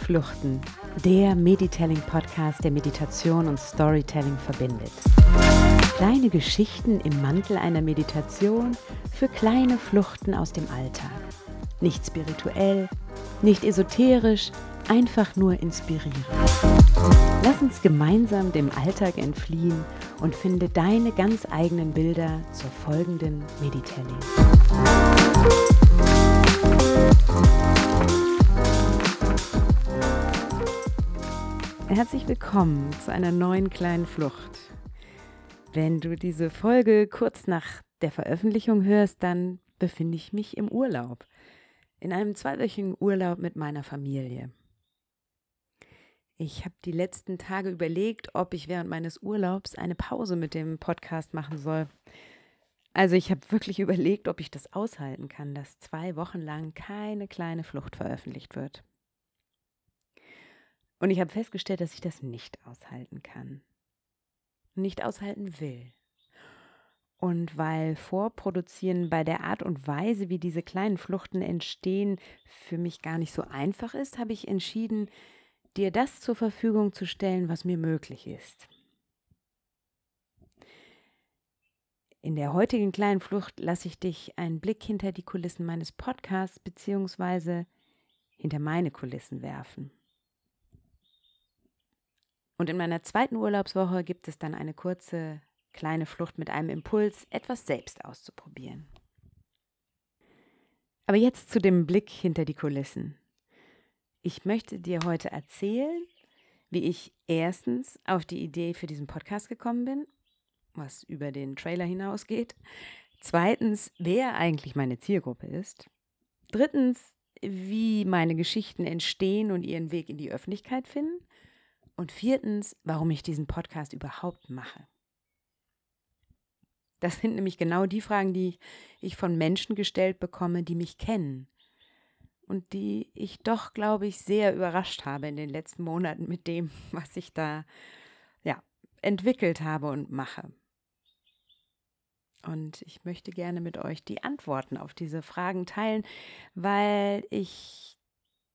Fluchten, der Meditelling-Podcast, der Meditation und Storytelling verbindet. Kleine Geschichten im Mantel einer Meditation für kleine Fluchten aus dem Alltag. Nicht spirituell, nicht esoterisch, einfach nur inspirieren. Lass uns gemeinsam dem Alltag entfliehen und finde deine ganz eigenen Bilder zur folgenden Meditelling. Herzlich willkommen zu einer neuen kleinen Flucht. Wenn du diese Folge kurz nach der Veröffentlichung hörst, dann befinde ich mich im Urlaub. In einem zweiwöchigen Urlaub mit meiner Familie. Ich habe die letzten Tage überlegt, ob ich während meines Urlaubs eine Pause mit dem Podcast machen soll. Also ich habe wirklich überlegt, ob ich das aushalten kann, dass zwei Wochen lang keine kleine Flucht veröffentlicht wird. Und ich habe festgestellt, dass ich das nicht aushalten kann. Nicht aushalten will. Und weil Vorproduzieren bei der Art und Weise, wie diese kleinen Fluchten entstehen, für mich gar nicht so einfach ist, habe ich entschieden, dir das zur Verfügung zu stellen, was mir möglich ist. In der heutigen kleinen Flucht lasse ich dich einen Blick hinter die Kulissen meines Podcasts bzw. hinter meine Kulissen werfen. Und in meiner zweiten Urlaubswoche gibt es dann eine kurze kleine Flucht mit einem Impuls, etwas selbst auszuprobieren. Aber jetzt zu dem Blick hinter die Kulissen. Ich möchte dir heute erzählen, wie ich erstens auf die Idee für diesen Podcast gekommen bin, was über den Trailer hinausgeht. Zweitens, wer eigentlich meine Zielgruppe ist. Drittens, wie meine Geschichten entstehen und ihren Weg in die Öffentlichkeit finden. Und viertens, warum ich diesen Podcast überhaupt mache. Das sind nämlich genau die Fragen, die ich von Menschen gestellt bekomme, die mich kennen und die ich doch, glaube ich, sehr überrascht habe in den letzten Monaten mit dem, was ich da ja, entwickelt habe und mache. Und ich möchte gerne mit euch die Antworten auf diese Fragen teilen, weil ich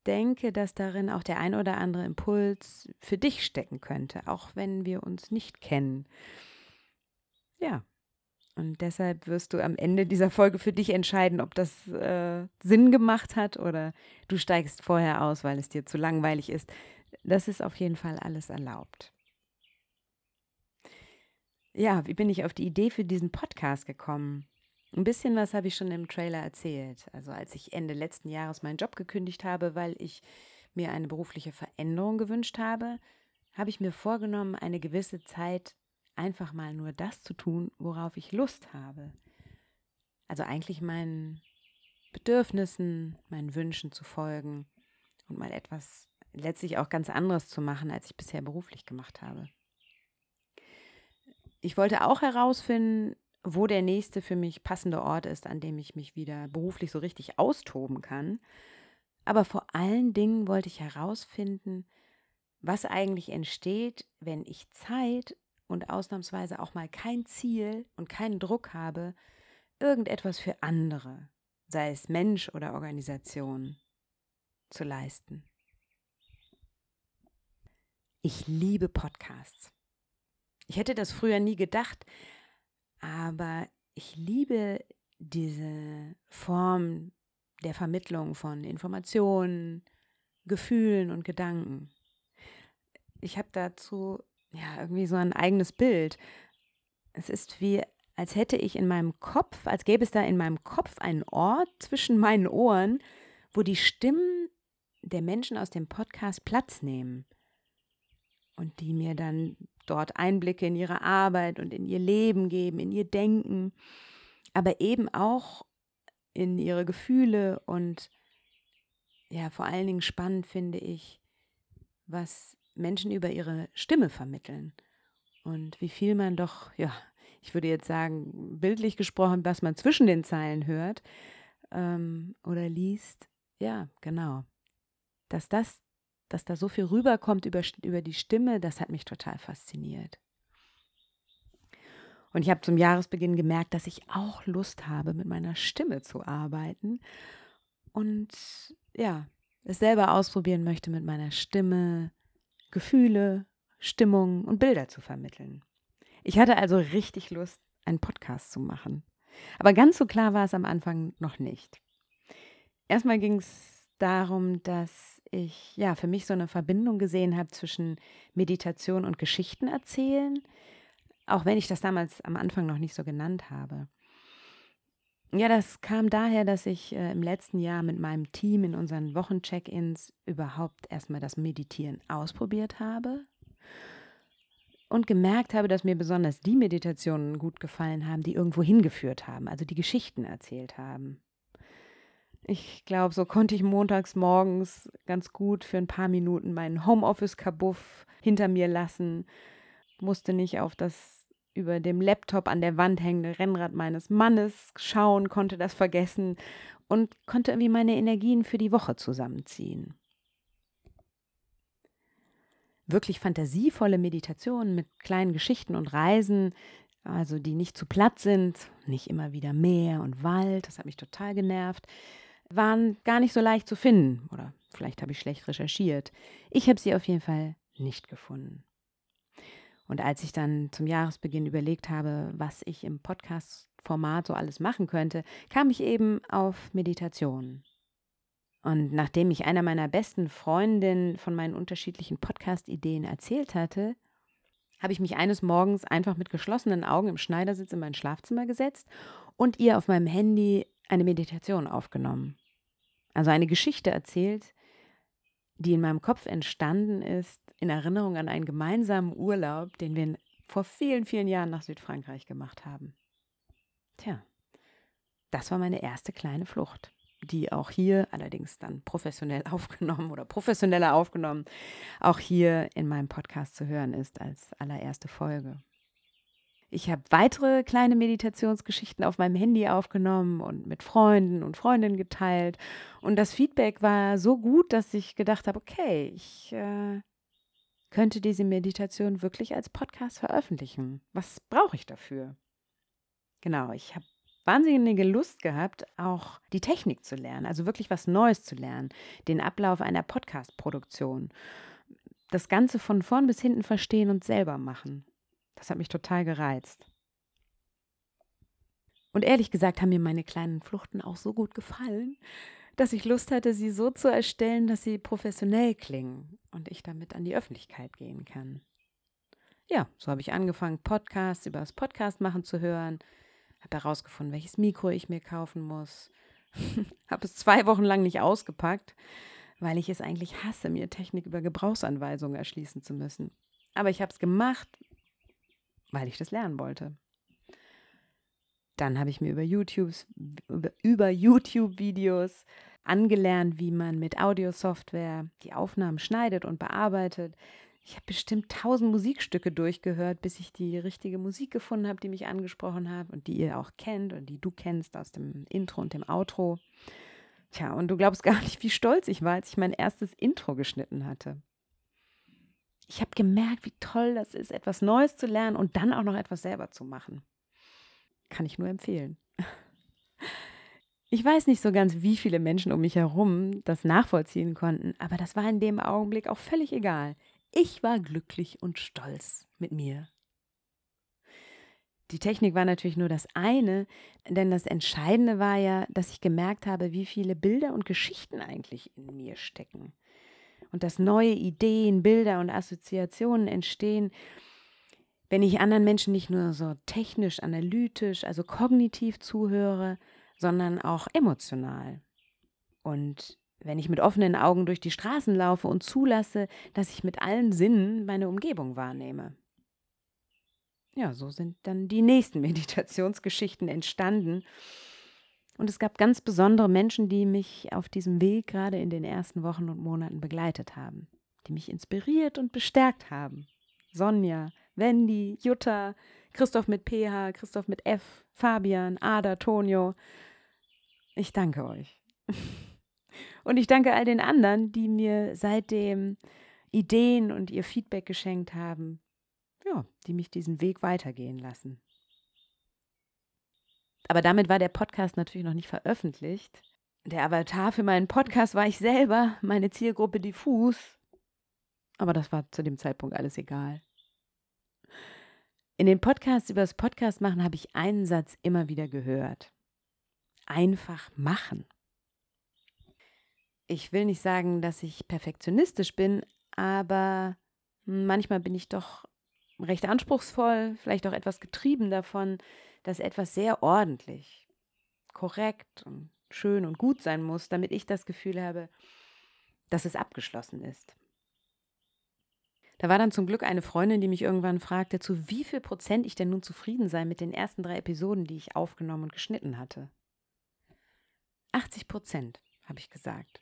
denke, dass darin auch der ein oder andere Impuls für dich stecken könnte, auch wenn wir uns nicht kennen. Ja, und deshalb wirst du am Ende dieser Folge für dich entscheiden, ob das äh, Sinn gemacht hat oder du steigst vorher aus, weil es dir zu langweilig ist. Das ist auf jeden Fall alles erlaubt. Ja, wie bin ich auf die Idee für diesen Podcast gekommen? Ein bisschen was habe ich schon im Trailer erzählt. Also als ich Ende letzten Jahres meinen Job gekündigt habe, weil ich mir eine berufliche Veränderung gewünscht habe, habe ich mir vorgenommen, eine gewisse Zeit einfach mal nur das zu tun, worauf ich Lust habe. Also eigentlich meinen Bedürfnissen, meinen Wünschen zu folgen und mal etwas letztlich auch ganz anderes zu machen, als ich bisher beruflich gemacht habe. Ich wollte auch herausfinden, wo der nächste für mich passende Ort ist, an dem ich mich wieder beruflich so richtig austoben kann. Aber vor allen Dingen wollte ich herausfinden, was eigentlich entsteht, wenn ich Zeit und ausnahmsweise auch mal kein Ziel und keinen Druck habe, irgendetwas für andere, sei es Mensch oder Organisation, zu leisten. Ich liebe Podcasts. Ich hätte das früher nie gedacht, aber ich liebe diese Form der Vermittlung von Informationen, Gefühlen und Gedanken. Ich habe dazu ja irgendwie so ein eigenes Bild. Es ist wie, als hätte ich in meinem Kopf, als gäbe es da in meinem Kopf einen Ort zwischen meinen Ohren, wo die Stimmen der Menschen aus dem Podcast Platz nehmen und die mir dann dort Einblicke in ihre Arbeit und in ihr Leben geben, in ihr Denken, aber eben auch in ihre Gefühle und ja, vor allen Dingen spannend finde ich, was Menschen über ihre Stimme vermitteln und wie viel man doch, ja, ich würde jetzt sagen, bildlich gesprochen, was man zwischen den Zeilen hört ähm, oder liest, ja, genau. Dass das dass da so viel rüberkommt über, über die Stimme, das hat mich total fasziniert. Und ich habe zum Jahresbeginn gemerkt, dass ich auch Lust habe, mit meiner Stimme zu arbeiten. Und ja, es selber ausprobieren möchte, mit meiner Stimme Gefühle, Stimmung und Bilder zu vermitteln. Ich hatte also richtig Lust, einen Podcast zu machen. Aber ganz so klar war es am Anfang noch nicht. Erstmal ging es darum, dass ich ja für mich so eine Verbindung gesehen habe zwischen Meditation und Geschichten erzählen, auch wenn ich das damals am Anfang noch nicht so genannt habe. Ja, das kam daher, dass ich äh, im letzten Jahr mit meinem Team in unseren Wochencheck-ins überhaupt erstmal das Meditieren ausprobiert habe und gemerkt habe, dass mir besonders die Meditationen gut gefallen haben, die irgendwo hingeführt haben, also die Geschichten erzählt haben. Ich glaube, so konnte ich montags morgens ganz gut für ein paar Minuten meinen Homeoffice-Kabuff hinter mir lassen, musste nicht auf das über dem Laptop an der Wand hängende Rennrad meines Mannes schauen, konnte das vergessen und konnte irgendwie meine Energien für die Woche zusammenziehen. Wirklich fantasievolle Meditationen mit kleinen Geschichten und Reisen, also die nicht zu platt sind, nicht immer wieder Meer und Wald, das hat mich total genervt, waren gar nicht so leicht zu finden. Oder vielleicht habe ich schlecht recherchiert. Ich habe sie auf jeden Fall nicht gefunden. Und als ich dann zum Jahresbeginn überlegt habe, was ich im Podcast-Format so alles machen könnte, kam ich eben auf Meditation. Und nachdem ich einer meiner besten Freundinnen von meinen unterschiedlichen Podcast-Ideen erzählt hatte, habe ich mich eines Morgens einfach mit geschlossenen Augen im Schneidersitz in mein Schlafzimmer gesetzt und ihr auf meinem Handy eine Meditation aufgenommen. Also eine Geschichte erzählt, die in meinem Kopf entstanden ist, in Erinnerung an einen gemeinsamen Urlaub, den wir vor vielen, vielen Jahren nach Südfrankreich gemacht haben. Tja, das war meine erste kleine Flucht, die auch hier, allerdings dann professionell aufgenommen oder professioneller aufgenommen, auch hier in meinem Podcast zu hören ist als allererste Folge. Ich habe weitere kleine Meditationsgeschichten auf meinem Handy aufgenommen und mit Freunden und Freundinnen geteilt. Und das Feedback war so gut, dass ich gedacht habe, okay, ich äh, könnte diese Meditation wirklich als Podcast veröffentlichen. Was brauche ich dafür? Genau, ich habe wahnsinnige Lust gehabt, auch die Technik zu lernen, also wirklich was Neues zu lernen, den Ablauf einer Podcast-Produktion, das Ganze von vorn bis hinten verstehen und selber machen. Das hat mich total gereizt. Und ehrlich gesagt haben mir meine kleinen Fluchten auch so gut gefallen, dass ich Lust hatte, sie so zu erstellen, dass sie professionell klingen und ich damit an die Öffentlichkeit gehen kann. Ja, so habe ich angefangen, Podcasts über das Podcast machen zu hören, habe herausgefunden, welches Mikro ich mir kaufen muss, habe es zwei Wochen lang nicht ausgepackt, weil ich es eigentlich hasse, mir Technik über Gebrauchsanweisungen erschließen zu müssen. Aber ich habe es gemacht, weil ich das lernen wollte. Dann habe ich mir über, YouTubes, über, über YouTube-Videos angelernt, wie man mit Audiosoftware die Aufnahmen schneidet und bearbeitet. Ich habe bestimmt tausend Musikstücke durchgehört, bis ich die richtige Musik gefunden habe, die mich angesprochen hat und die ihr auch kennt und die du kennst aus dem Intro und dem Outro. Tja, und du glaubst gar nicht, wie stolz ich war, als ich mein erstes Intro geschnitten hatte ich habe gemerkt, wie toll das ist, etwas Neues zu lernen und dann auch noch etwas selber zu machen. Kann ich nur empfehlen. Ich weiß nicht so ganz, wie viele Menschen um mich herum das nachvollziehen konnten, aber das war in dem Augenblick auch völlig egal. Ich war glücklich und stolz mit mir. Die Technik war natürlich nur das eine, denn das Entscheidende war ja, dass ich gemerkt habe, wie viele Bilder und Geschichten eigentlich in mir stecken und dass neue Ideen, Bilder und Assoziationen entstehen, wenn ich anderen Menschen nicht nur so technisch, analytisch, also kognitiv zuhöre, sondern auch emotional. Und wenn ich mit offenen Augen durch die Straßen laufe und zulasse, dass ich mit allen Sinnen meine Umgebung wahrnehme. Ja, so sind dann die nächsten Meditationsgeschichten entstanden. Und es gab ganz besondere Menschen, die mich auf diesem Weg gerade in den ersten Wochen und Monaten begleitet haben, die mich inspiriert und bestärkt haben. Sonja, Wendy, Jutta, Christoph mit PH, Christoph mit F, Fabian, Ada, Tonio. Ich danke euch. Und ich danke all den anderen, die mir seitdem Ideen und ihr Feedback geschenkt haben, ja, die mich diesen Weg weitergehen lassen. Aber damit war der Podcast natürlich noch nicht veröffentlicht. Der Avatar für meinen Podcast war ich selber, meine Zielgruppe diffus. Aber das war zu dem Zeitpunkt alles egal. In den Podcasts über das Podcast machen habe ich einen Satz immer wieder gehört. Einfach machen. Ich will nicht sagen, dass ich perfektionistisch bin, aber manchmal bin ich doch recht anspruchsvoll, vielleicht auch etwas getrieben davon, dass etwas sehr ordentlich, korrekt und schön und gut sein muss, damit ich das Gefühl habe, dass es abgeschlossen ist. Da war dann zum Glück eine Freundin, die mich irgendwann fragte, zu wie viel Prozent ich denn nun zufrieden sei mit den ersten drei Episoden, die ich aufgenommen und geschnitten hatte. 80 Prozent, habe ich gesagt.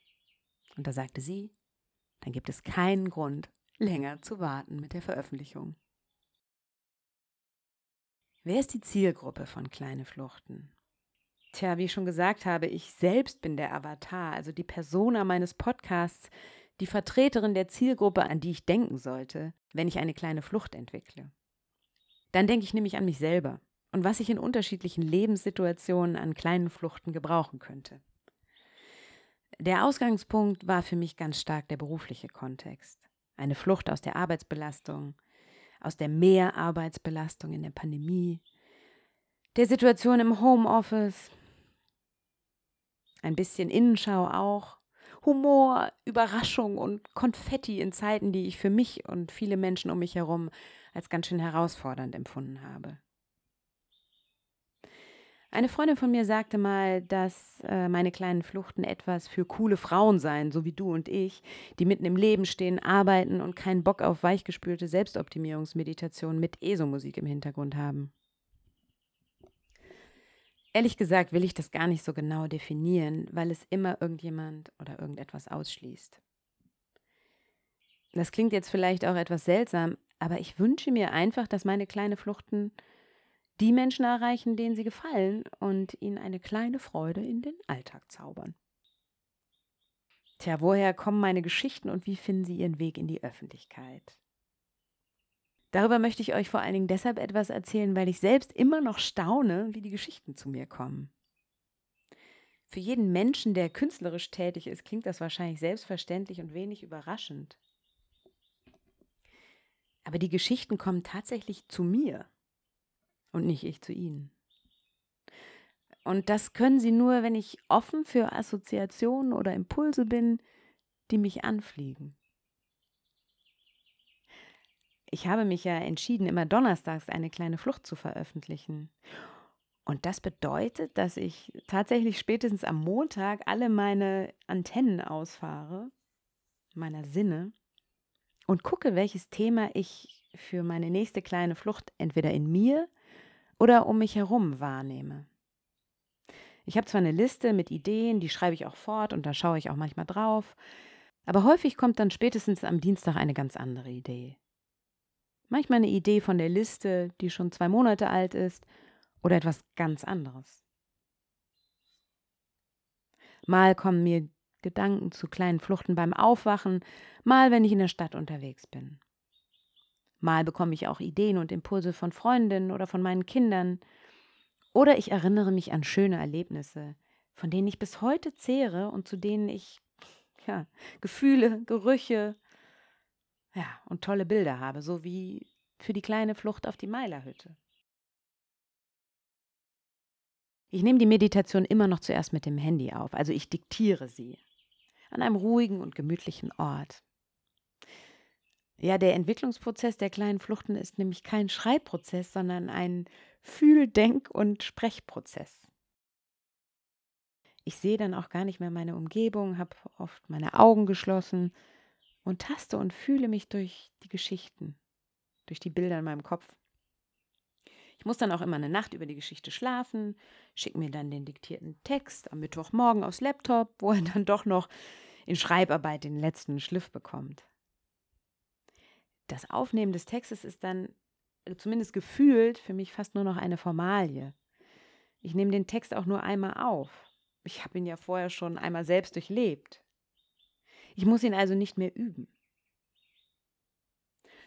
Und da sagte sie, dann gibt es keinen Grund, länger zu warten mit der Veröffentlichung. Wer ist die Zielgruppe von Kleine Fluchten? Tja, wie ich schon gesagt habe, ich selbst bin der Avatar, also die Persona meines Podcasts, die Vertreterin der Zielgruppe, an die ich denken sollte, wenn ich eine kleine Flucht entwickle. Dann denke ich nämlich an mich selber und was ich in unterschiedlichen Lebenssituationen an kleinen Fluchten gebrauchen könnte. Der Ausgangspunkt war für mich ganz stark der berufliche Kontext. Eine Flucht aus der Arbeitsbelastung, aus der Mehrarbeitsbelastung in der Pandemie, der Situation im Homeoffice, ein bisschen Innenschau auch, Humor, Überraschung und Konfetti in Zeiten, die ich für mich und viele Menschen um mich herum als ganz schön herausfordernd empfunden habe. Eine Freundin von mir sagte mal, dass äh, meine kleinen Fluchten etwas für coole Frauen seien, so wie du und ich, die mitten im Leben stehen, arbeiten und keinen Bock auf weichgespülte Selbstoptimierungsmeditation mit ESO-Musik im Hintergrund haben. Ehrlich gesagt will ich das gar nicht so genau definieren, weil es immer irgendjemand oder irgendetwas ausschließt. Das klingt jetzt vielleicht auch etwas seltsam, aber ich wünsche mir einfach, dass meine kleine Fluchten die Menschen erreichen, denen sie gefallen und ihnen eine kleine Freude in den Alltag zaubern. Tja, woher kommen meine Geschichten und wie finden sie ihren Weg in die Öffentlichkeit? Darüber möchte ich euch vor allen Dingen deshalb etwas erzählen, weil ich selbst immer noch staune, wie die Geschichten zu mir kommen. Für jeden Menschen, der künstlerisch tätig ist, klingt das wahrscheinlich selbstverständlich und wenig überraschend. Aber die Geschichten kommen tatsächlich zu mir und nicht ich zu ihnen. Und das können sie nur, wenn ich offen für Assoziationen oder Impulse bin, die mich anfliegen. Ich habe mich ja entschieden, immer donnerstags eine kleine Flucht zu veröffentlichen. Und das bedeutet, dass ich tatsächlich spätestens am Montag alle meine Antennen ausfahre, meiner Sinne, und gucke, welches Thema ich für meine nächste kleine Flucht entweder in mir oder um mich herum wahrnehme. Ich habe zwar eine Liste mit Ideen, die schreibe ich auch fort und da schaue ich auch manchmal drauf, aber häufig kommt dann spätestens am Dienstag eine ganz andere Idee. Manchmal eine Idee von der Liste, die schon zwei Monate alt ist, oder etwas ganz anderes. Mal kommen mir Gedanken zu kleinen Fluchten beim Aufwachen, mal wenn ich in der Stadt unterwegs bin. Mal bekomme ich auch Ideen und Impulse von Freundinnen oder von meinen Kindern. Oder ich erinnere mich an schöne Erlebnisse, von denen ich bis heute zehre und zu denen ich ja, Gefühle, Gerüche ja, und tolle Bilder habe, so wie für die kleine Flucht auf die Meilerhütte. Ich nehme die Meditation immer noch zuerst mit dem Handy auf, also ich diktiere sie an einem ruhigen und gemütlichen Ort. Ja, der Entwicklungsprozess der kleinen Fluchten ist nämlich kein Schreibprozess, sondern ein Fühl-, Denk- und Sprechprozess. Ich sehe dann auch gar nicht mehr meine Umgebung, habe oft meine Augen geschlossen und taste und fühle mich durch die Geschichten, durch die Bilder in meinem Kopf. Ich muss dann auch immer eine Nacht über die Geschichte schlafen, schicke mir dann den diktierten Text am Mittwochmorgen aufs Laptop, wo er dann doch noch in Schreibarbeit den letzten Schliff bekommt das Aufnehmen des Textes ist dann äh, zumindest gefühlt für mich fast nur noch eine Formalie. Ich nehme den Text auch nur einmal auf. Ich habe ihn ja vorher schon einmal selbst durchlebt. Ich muss ihn also nicht mehr üben.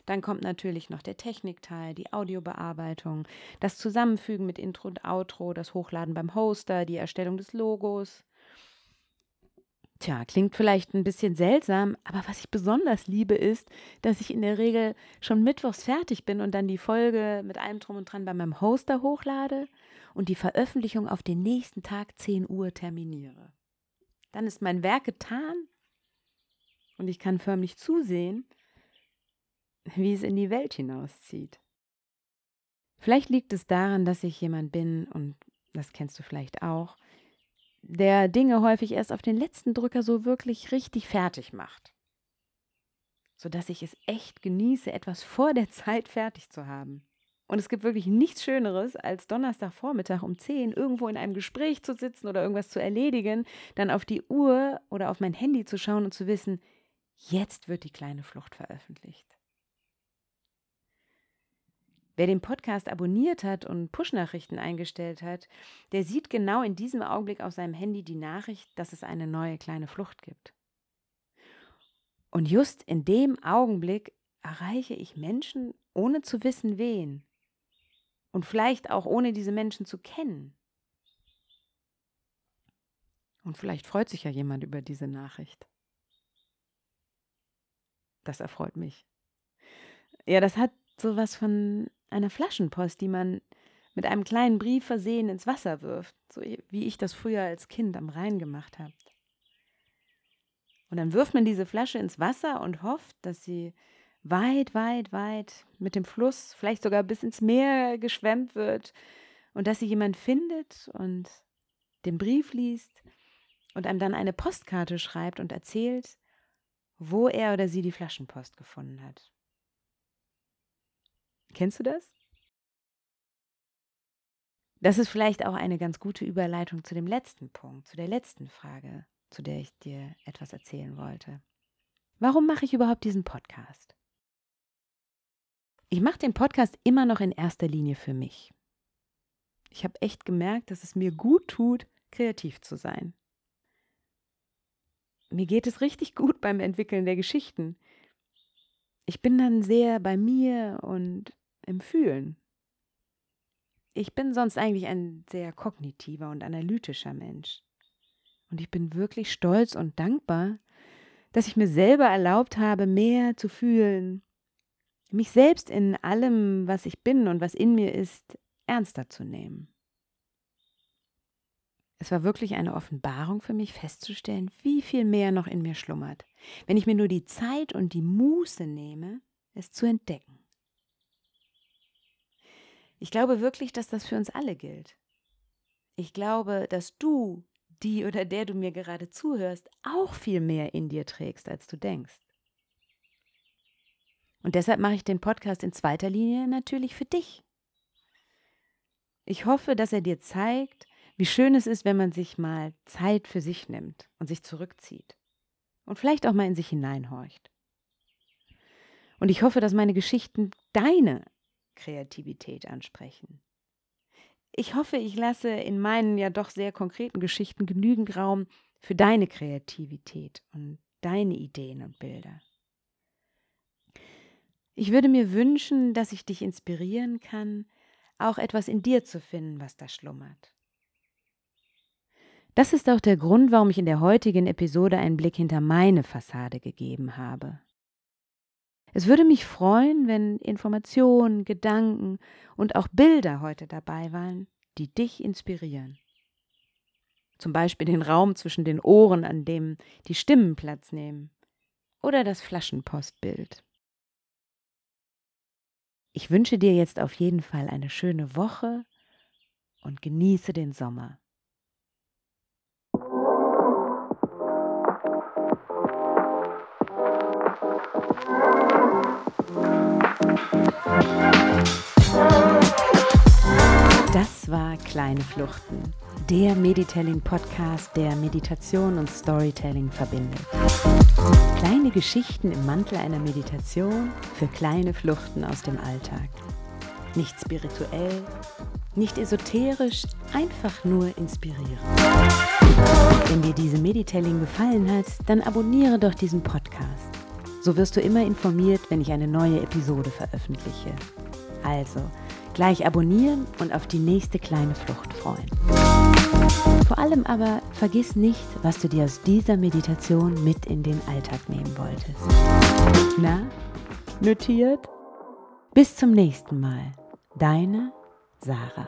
Dann kommt natürlich noch der Technikteil, die Audiobearbeitung, das Zusammenfügen mit Intro und Outro, das Hochladen beim Hoster, die Erstellung des Logos. Tja, klingt vielleicht ein bisschen seltsam, aber was ich besonders liebe, ist, dass ich in der Regel schon mittwochs fertig bin und dann die Folge mit allem drum und dran bei meinem Hoster hochlade und die Veröffentlichung auf den nächsten Tag 10 Uhr terminiere. Dann ist mein Werk getan und ich kann förmlich zusehen, wie es in die Welt hinauszieht. Vielleicht liegt es daran, dass ich jemand bin, und das kennst du vielleicht auch, der Dinge häufig erst auf den letzten Drücker so wirklich richtig fertig macht. Sodass ich es echt genieße, etwas vor der Zeit fertig zu haben. Und es gibt wirklich nichts Schöneres, als Donnerstagvormittag um 10 irgendwo in einem Gespräch zu sitzen oder irgendwas zu erledigen, dann auf die Uhr oder auf mein Handy zu schauen und zu wissen, jetzt wird die kleine Flucht veröffentlicht. Wer den Podcast abonniert hat und Push-Nachrichten eingestellt hat, der sieht genau in diesem Augenblick auf seinem Handy die Nachricht, dass es eine neue kleine Flucht gibt. Und just in dem Augenblick erreiche ich Menschen, ohne zu wissen, wen. Und vielleicht auch ohne diese Menschen zu kennen. Und vielleicht freut sich ja jemand über diese Nachricht. Das erfreut mich. Ja, das hat sowas von einer Flaschenpost, die man mit einem kleinen Brief versehen ins Wasser wirft, so wie ich das früher als Kind am Rhein gemacht habe. Und dann wirft man diese Flasche ins Wasser und hofft, dass sie weit, weit, weit mit dem Fluss, vielleicht sogar bis ins Meer geschwemmt wird und dass sie jemand findet und den Brief liest und einem dann eine Postkarte schreibt und erzählt, wo er oder sie die Flaschenpost gefunden hat. Kennst du das? Das ist vielleicht auch eine ganz gute Überleitung zu dem letzten Punkt, zu der letzten Frage, zu der ich dir etwas erzählen wollte. Warum mache ich überhaupt diesen Podcast? Ich mache den Podcast immer noch in erster Linie für mich. Ich habe echt gemerkt, dass es mir gut tut, kreativ zu sein. Mir geht es richtig gut beim Entwickeln der Geschichten. Ich bin dann sehr bei mir und im Fühlen. Ich bin sonst eigentlich ein sehr kognitiver und analytischer Mensch. Und ich bin wirklich stolz und dankbar, dass ich mir selber erlaubt habe, mehr zu fühlen, mich selbst in allem, was ich bin und was in mir ist, ernster zu nehmen. Es war wirklich eine Offenbarung für mich festzustellen, wie viel mehr noch in mir schlummert, wenn ich mir nur die Zeit und die Muße nehme, es zu entdecken. Ich glaube wirklich, dass das für uns alle gilt. Ich glaube, dass du, die oder der du mir gerade zuhörst, auch viel mehr in dir trägst, als du denkst. Und deshalb mache ich den Podcast in zweiter Linie natürlich für dich. Ich hoffe, dass er dir zeigt, wie schön es ist, wenn man sich mal Zeit für sich nimmt und sich zurückzieht und vielleicht auch mal in sich hineinhorcht. Und ich hoffe, dass meine Geschichten deine Kreativität ansprechen. Ich hoffe, ich lasse in meinen ja doch sehr konkreten Geschichten genügend Raum für deine Kreativität und deine Ideen und Bilder. Ich würde mir wünschen, dass ich dich inspirieren kann, auch etwas in dir zu finden, was da schlummert. Das ist auch der Grund, warum ich in der heutigen Episode einen Blick hinter meine Fassade gegeben habe. Es würde mich freuen, wenn Informationen, Gedanken und auch Bilder heute dabei waren, die dich inspirieren. Zum Beispiel den Raum zwischen den Ohren, an dem die Stimmen Platz nehmen. Oder das Flaschenpostbild. Ich wünsche dir jetzt auf jeden Fall eine schöne Woche und genieße den Sommer. Das war Kleine Fluchten, der Meditelling-Podcast, der Meditation und Storytelling verbindet. Kleine Geschichten im Mantel einer Meditation für kleine Fluchten aus dem Alltag. Nicht spirituell, nicht esoterisch, einfach nur inspirierend. Wenn dir diese Meditelling gefallen hat, dann abonniere doch diesen Podcast. So wirst du immer informiert, wenn ich eine neue Episode veröffentliche. Also, gleich abonnieren und auf die nächste kleine Flucht freuen. Vor allem aber vergiss nicht, was du dir aus dieser Meditation mit in den Alltag nehmen wolltest. Na, notiert? Bis zum nächsten Mal. Deine Sarah.